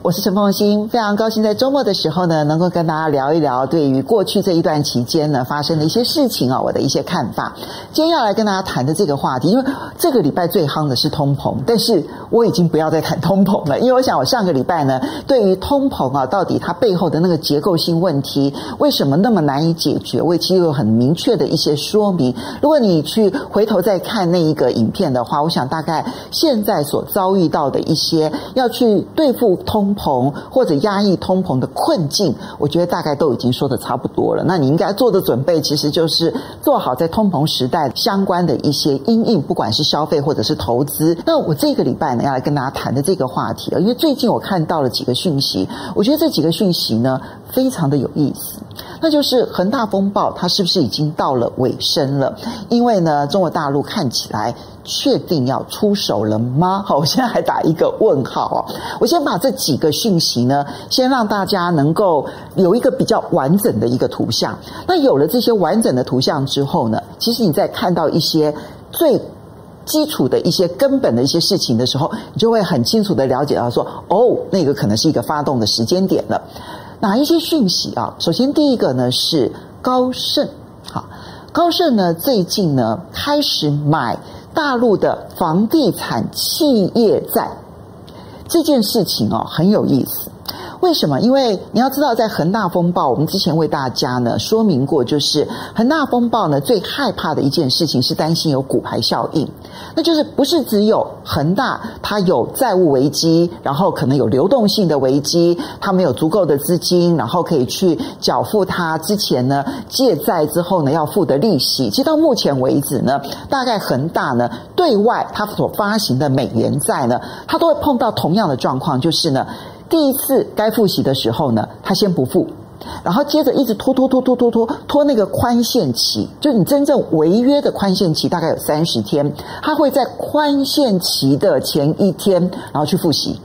我是陈凤馨，非常高兴在周末的时候呢，能够跟大家聊一聊对于过去这一段期间呢发生的一些事情啊，我的一些看法。今天要来跟大家谈的这个话题，因为这个礼拜最夯的是通膨，但是我已经不要再谈通膨了，因为我想我上个礼拜呢，对于通膨啊，到底它背后的那个结构性问题，为什么那么难以解决，我其实有很明确的一些说明。如果你去回头再看那一个影片的话，我想大概现在所遭遇到的一些要去对付通。通膨或者压抑通膨的困境，我觉得大概都已经说的差不多了。那你应该做的准备，其实就是做好在通膨时代相关的一些因应，不管是消费或者是投资。那我这个礼拜呢，要来跟大家谈的这个话题，因为最近我看到了几个讯息，我觉得这几个讯息呢，非常的有意思。那就是恒大风暴，它是不是已经到了尾声了？因为呢，中国大陆看起来确定要出手了吗？好，我现在还打一个问号啊。我先把这几个讯息呢，先让大家能够有一个比较完整的一个图像。那有了这些完整的图像之后呢，其实你在看到一些最基础的一些根本的一些事情的时候，你就会很清楚的了解到说，哦，那个可能是一个发动的时间点了。哪一些讯息啊？首先，第一个呢是高盛，好，高盛呢最近呢开始买大陆的房地产企业债，这件事情哦很有意思。为什么？因为你要知道，在恒大风暴，我们之前为大家呢说明过，就是恒大风暴呢最害怕的一件事情是担心有骨牌效应，那就是不是只有恒大它有债务危机，然后可能有流动性的危机，它没有足够的资金，然后可以去缴付它之前呢借债之后呢要付的利息。其实到目前为止呢，大概恒大呢对外它所发行的美元债呢，它都会碰到同样的状况，就是呢。第一次该付息的时候呢，他先不付，然后接着一直拖拖拖拖拖拖拖那个宽限期，就你真正违约的宽限期大概有三十天，他会在宽限期的前一天，然后去复习，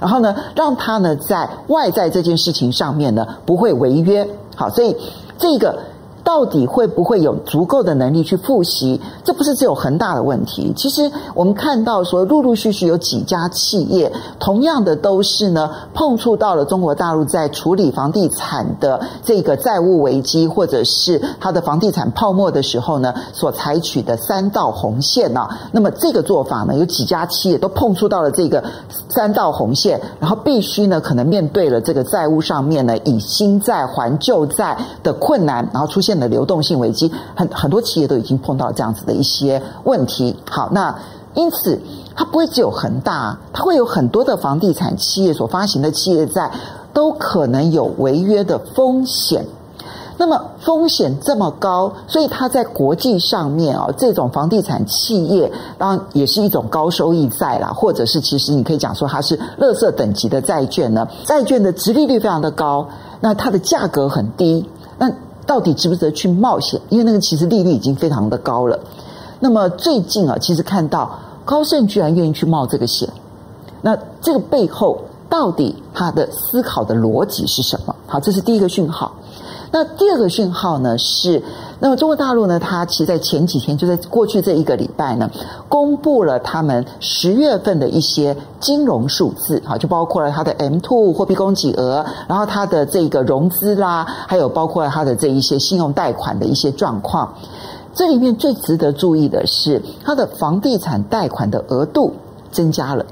然后呢，让他呢在外在这件事情上面呢不会违约。好，所以这个。到底会不会有足够的能力去复习？这不是只有恒大的问题。其实我们看到说，陆陆续续有几家企业，同样的都是呢，碰触到了中国大陆在处理房地产的这个债务危机，或者是它的房地产泡沫的时候呢，所采取的三道红线啊。那么这个做法呢，有几家企业都碰触到了这个三道红线，然后必须呢，可能面对了这个债务上面呢，以新债还旧债的困难，然后出现。的流动性危机，很很多企业都已经碰到这样子的一些问题。好，那因此它不会只有恒大，它会有很多的房地产企业所发行的企业债都可能有违约的风险。那么风险这么高，所以它在国际上面啊，这种房地产企业当然也是一种高收益债啦，或者是其实你可以讲说它是垃圾等级的债券呢。债券的殖利率非常的高，那它的价格很低，那。到底值不值得去冒险？因为那个其实利率已经非常的高了。那么最近啊，其实看到高盛居然愿意去冒这个险，那这个背后到底他的思考的逻辑是什么？好，这是第一个讯号。那第二个讯号呢是，那么中国大陆呢，它其实在前几天，就在过去这一个礼拜呢，公布了他们十月份的一些金融数字，啊，就包括了它的 M two 货币供给额，然后它的这个融资啦，还有包括了它的这一些信用贷款的一些状况。这里面最值得注意的是，它的房地产贷款的额度增加了。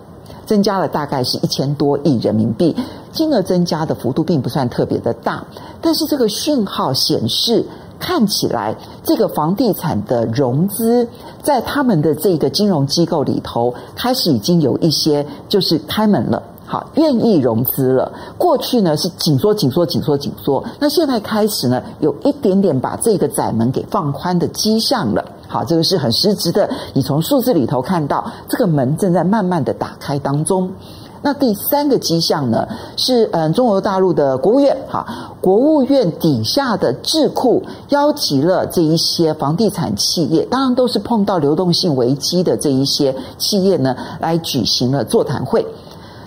增加了大概是一千多亿人民币，金额增加的幅度并不算特别的大，但是这个讯号显示，看起来这个房地产的融资在他们的这个金融机构里头开始已经有一些就是开门了，好，愿意融资了。过去呢是紧缩、紧缩、紧缩、紧缩，那现在开始呢有一点点把这个窄门给放宽的迹象了。好，这个是很实质的。你从数字里头看到，这个门正在慢慢的打开当中。那第三个迹象呢，是嗯，中国大陆的国务院，哈，国务院底下的智库邀集了这一些房地产企业，当然都是碰到流动性危机的这一些企业呢，来举行了座谈会。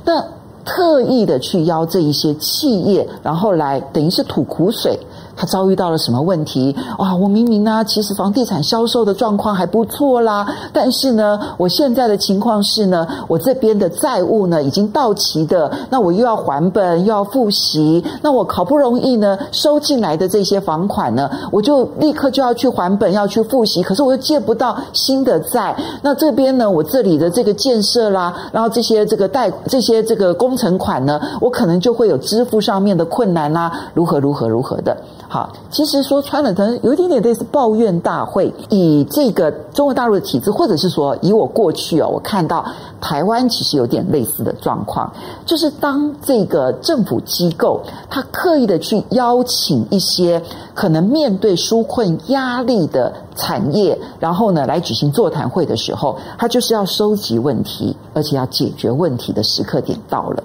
那特意的去邀这一些企业，然后来等于是吐苦水。他遭遇到了什么问题？哇，我明明呢，其实房地产销售的状况还不错啦，但是呢，我现在的情况是呢，我这边的债务呢已经到期的，那我又要还本，又要付息，那我好不容易呢收进来的这些房款呢，我就立刻就要去还本，要去付息，可是我又借不到新的债，那这边呢，我这里的这个建设啦，然后这些这个贷这些这个工程款呢，我可能就会有支付上面的困难啦，如何如何如何的。好，其实说穿了，可能有一点点类似抱怨大会。以这个中国大陆的体制，或者是说以我过去哦，我看到台湾其实有点类似的状况，就是当这个政府机构他刻意的去邀请一些可能面对纾困压力的产业，然后呢来举行座谈会的时候，他就是要收集问题，而且要解决问题的时刻点到了。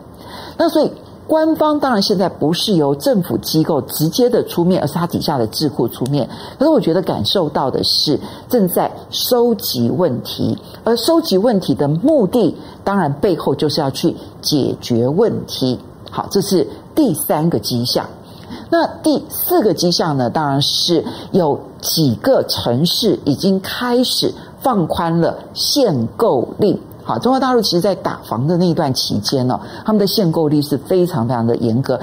那所以。官方当然现在不是由政府机构直接的出面，而是他底下的智库出面。可是我觉得感受到的是正在收集问题，而收集问题的目的，当然背后就是要去解决问题。好，这是第三个迹象。那第四个迹象呢？当然是有几个城市已经开始放宽了限购令。好，中国大陆其实，在打房的那一段期间呢，他们的限购率是非常非常的严格。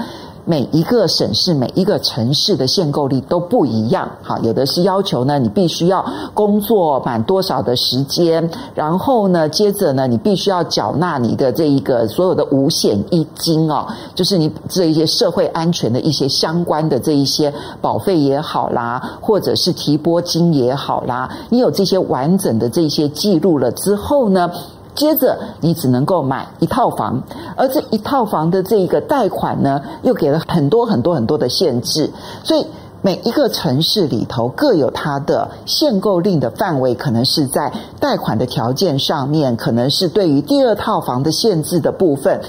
每一个省市、每一个城市的限购率都不一样。好，有的是要求呢，你必须要工作满多少的时间，然后呢，接着呢，你必须要缴纳你的这一个所有的五险一金哦，就是你这一些社会安全的一些相关的这一些保费也好啦，或者是提拨金也好啦，你有这些完整的这些记录了之后呢，接着，你只能够买一套房，而这一套房的这个贷款呢，又给了很多很多很多的限制，所以每一个城市里头各有它的限购令的范围，可能是在贷款的条件上面，可能是对于第二套房的限制的部分。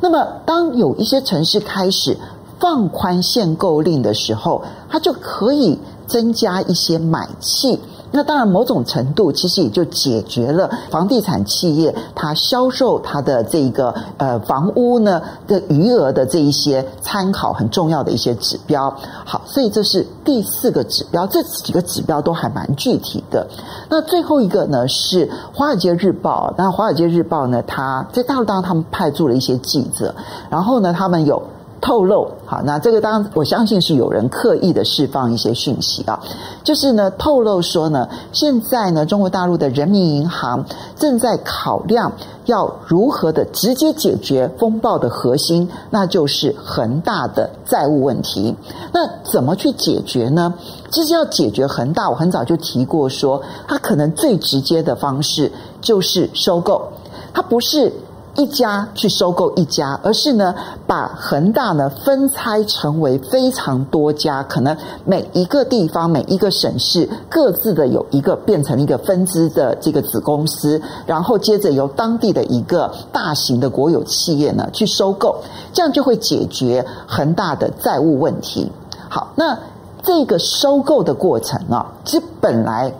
那么，当有一些城市开始放宽限购令的时候，它就可以增加一些买气。那当然，某种程度其实也就解决了房地产企业它销售它的这个呃房屋呢的余额的这一些参考很重要的一些指标。好，所以这是第四个指标，这几个指标都还蛮具体的。那最后一个呢是《华尔街日报》，那《华尔街日报》呢，它在大陆当中他们派驻了一些记者，然后呢，他们有。透露，好，那这个当然我相信是有人刻意的释放一些讯息啊，就是呢，透露说呢，现在呢，中国大陆的人民银行正在考量要如何的直接解决风暴的核心，那就是恒大的债务问题。那怎么去解决呢？其实要解决恒大，我很早就提过说，它可能最直接的方式就是收购，它不是。一家去收购一家，而是呢，把恒大呢分拆成为非常多家，可能每一个地方、每一个省市各自的有一个变成一个分支的这个子公司，然后接着由当地的一个大型的国有企业呢去收购，这样就会解决恒大的债务问题。好，那这个收购的过程啊，其实本来。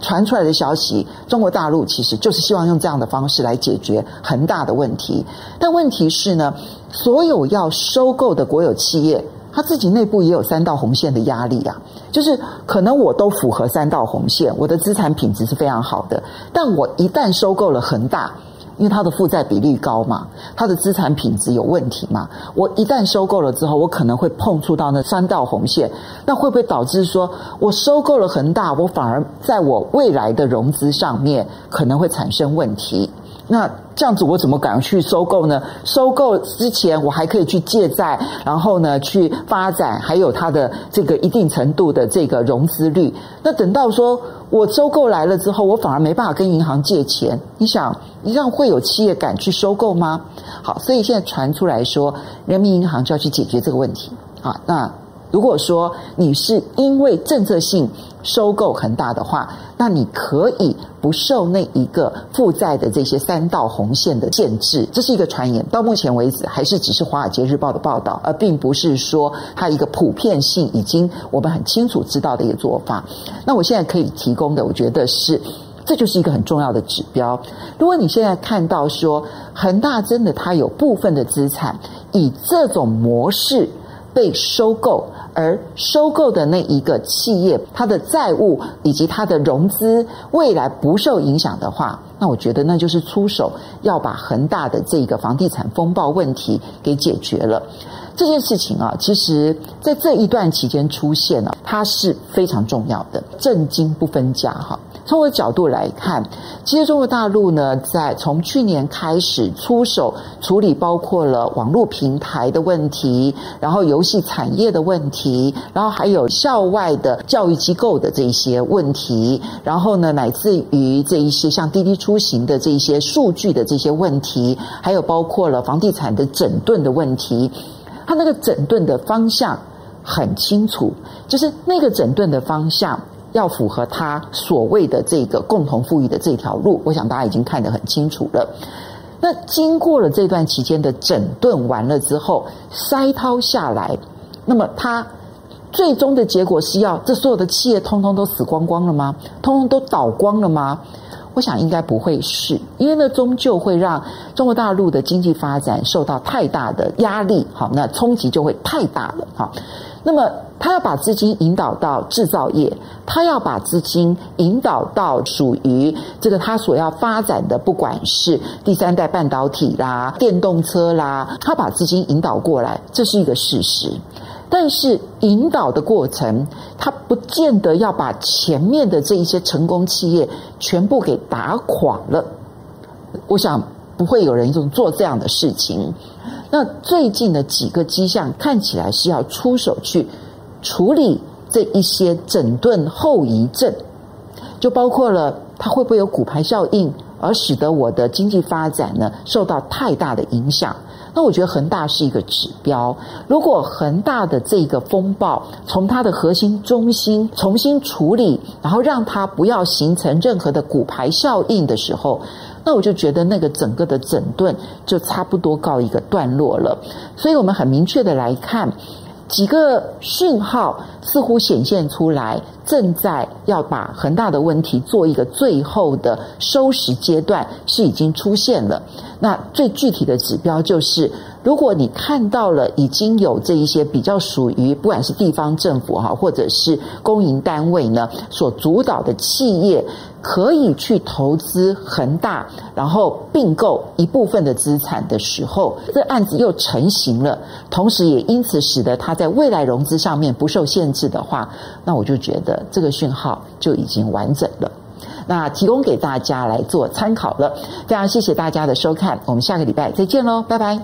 传出来的消息，中国大陆其实就是希望用这样的方式来解决恒大的问题。但问题是呢，所有要收购的国有企业，它自己内部也有三道红线的压力啊。就是可能我都符合三道红线，我的资产品质是非常好的，但我一旦收购了恒大。因为它的负债比率高嘛，它的资产品质有问题嘛，我一旦收购了之后，我可能会碰触到那三道红线，那会不会导致说我收购了恒大，我反而在我未来的融资上面可能会产生问题？那这样子我怎么敢去收购呢？收购之前我还可以去借债，然后呢去发展，还有它的这个一定程度的这个融资率。那等到说我收购来了之后，我反而没办法跟银行借钱。你想，你这样会有企业敢去收购吗？好，所以现在传出来说，人民银行就要去解决这个问题。好，那。如果说你是因为政策性收购恒大的话，那你可以不受那一个负债的这些三道红线的限制。这是一个传言，到目前为止还是只是《华尔街日报》的报道，而并不是说它一个普遍性已经我们很清楚知道的一个做法。那我现在可以提供的，我觉得是这就是一个很重要的指标。如果你现在看到说恒大真的它有部分的资产以这种模式被收购。而收购的那一个企业，它的债务以及它的融资未来不受影响的话，那我觉得那就是出手要把恒大的这个房地产风暴问题给解决了。这件事情啊，其实在这一段期间出现了，它是非常重要的，政经不分家哈。从我的角度来看，其实中国大陆呢，在从去年开始出手处理包括了网络平台的问题，然后游戏产业的问题，然后还有校外的教育机构的这一些问题，然后呢，乃至于这一些像滴滴出行的这一些数据的这些问题，还有包括了房地产的整顿的问题，他那个整顿的方向很清楚，就是那个整顿的方向。要符合他所谓的这个共同富裕的这条路，我想大家已经看得很清楚了。那经过了这段期间的整顿完了之后，筛掏下来，那么他最终的结果是要这所有的企业通通都死光光了吗？通通都倒光了吗？我想应该不会是，因为呢，终究会让中国大陆的经济发展受到太大的压力，好，那冲击就会太大了，好。那么，他要把资金引导到制造业，他要把资金引导到属于这个他所要发展的，不管是第三代半导体啦、电动车啦，他把资金引导过来，这是一个事实。但是引导的过程，他不见得要把前面的这一些成功企业全部给打垮了。我想不会有人做这样的事情。那最近的几个迹象看起来是要出手去处理这一些整顿后遗症，就包括了它会不会有骨牌效应，而使得我的经济发展呢受到太大的影响。那我觉得恒大是一个指标。如果恒大的这个风暴从它的核心中心重新处理，然后让它不要形成任何的骨牌效应的时候。那我就觉得那个整个的整顿就差不多告一个段落了，所以我们很明确的来看，几个讯号似乎显现出来，正在要把恒大的问题做一个最后的收拾阶段，是已经出现了。那最具体的指标就是，如果你看到了已经有这一些比较属于不管是地方政府哈，或者是公营单位呢所主导的企业。可以去投资恒大，然后并购一部分的资产的时候，这案子又成型了，同时也因此使得它在未来融资上面不受限制的话，那我就觉得这个讯号就已经完整了。那提供给大家来做参考了，非常谢谢大家的收看，我们下个礼拜再见喽，拜拜。